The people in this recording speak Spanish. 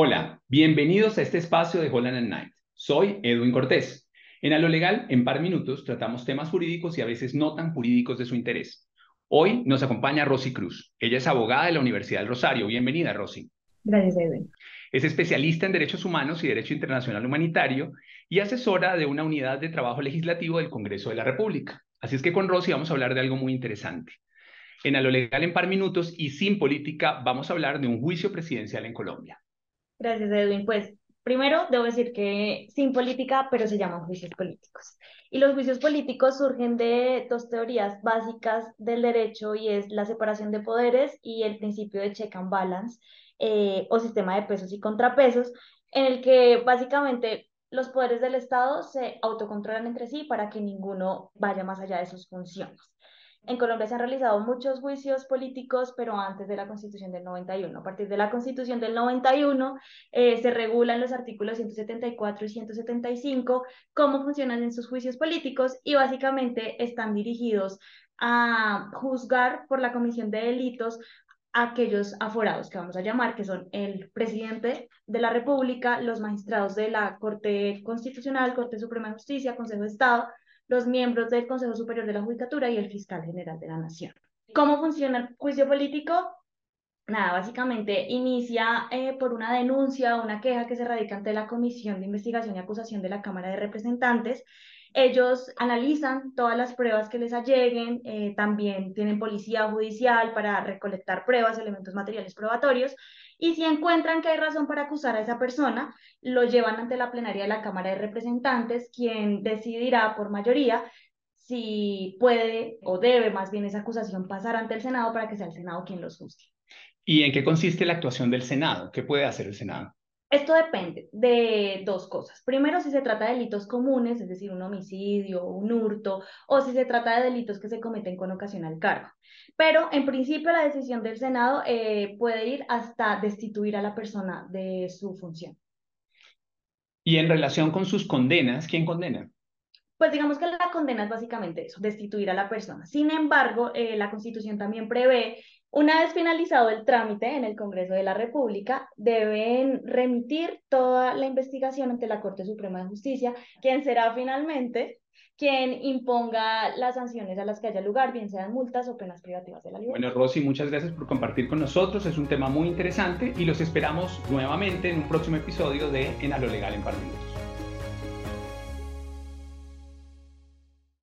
Hola, bienvenidos a este espacio de Holland and Knight. Soy Edwin Cortés. En A lo Legal, en par minutos, tratamos temas jurídicos y a veces no tan jurídicos de su interés. Hoy nos acompaña Rosy Cruz. Ella es abogada de la Universidad del Rosario. Bienvenida, Rosy. Gracias, Edwin. Es especialista en Derechos Humanos y Derecho Internacional Humanitario y asesora de una unidad de trabajo legislativo del Congreso de la República. Así es que con Rosy vamos a hablar de algo muy interesante. En A lo Legal, en par minutos y sin política, vamos a hablar de un juicio presidencial en Colombia. Gracias, Edwin. Pues primero debo decir que sin política, pero se llaman juicios políticos. Y los juicios políticos surgen de dos teorías básicas del derecho y es la separación de poderes y el principio de check and balance eh, o sistema de pesos y contrapesos, en el que básicamente los poderes del Estado se autocontrolan entre sí para que ninguno vaya más allá de sus funciones. En Colombia se han realizado muchos juicios políticos, pero antes de la Constitución del 91. A partir de la Constitución del 91 eh, se regulan los artículos 174 y 175 cómo funcionan en juicios políticos y básicamente están dirigidos a juzgar por la comisión de delitos aquellos aforados que vamos a llamar, que son el presidente de la República, los magistrados de la Corte Constitucional, Corte Suprema de Justicia, Consejo de Estado, los miembros del Consejo Superior de la Judicatura y el fiscal general de la Nación. ¿Cómo funciona el juicio político? Nada, básicamente inicia eh, por una denuncia o una queja que se radica ante la Comisión de Investigación y Acusación de la Cámara de Representantes. Ellos analizan todas las pruebas que les alleguen, eh, también tienen policía judicial para recolectar pruebas, elementos materiales probatorios, y si encuentran que hay razón para acusar a esa persona, lo llevan ante la plenaria de la Cámara de Representantes, quien decidirá por mayoría si puede o debe más bien esa acusación pasar ante el Senado para que sea el Senado quien los juzgue. ¿Y en qué consiste la actuación del Senado? ¿Qué puede hacer el Senado? Esto depende de dos cosas. Primero, si se trata de delitos comunes, es decir, un homicidio, un hurto, o si se trata de delitos que se cometen con ocasión al cargo. Pero, en principio, la decisión del Senado eh, puede ir hasta destituir a la persona de su función. Y en relación con sus condenas, ¿quién condena? Pues digamos que la condena es básicamente eso, destituir a la persona. Sin embargo, eh, la Constitución también prevé una vez finalizado el trámite en el Congreso de la República, deben remitir toda la investigación ante la Corte Suprema de Justicia, quien será finalmente quien imponga las sanciones a las que haya lugar, bien sean multas o penas privativas de la libertad. Bueno, Rosy, muchas gracias por compartir con nosotros. Es un tema muy interesante y los esperamos nuevamente en un próximo episodio de En a lo legal en Parlamento.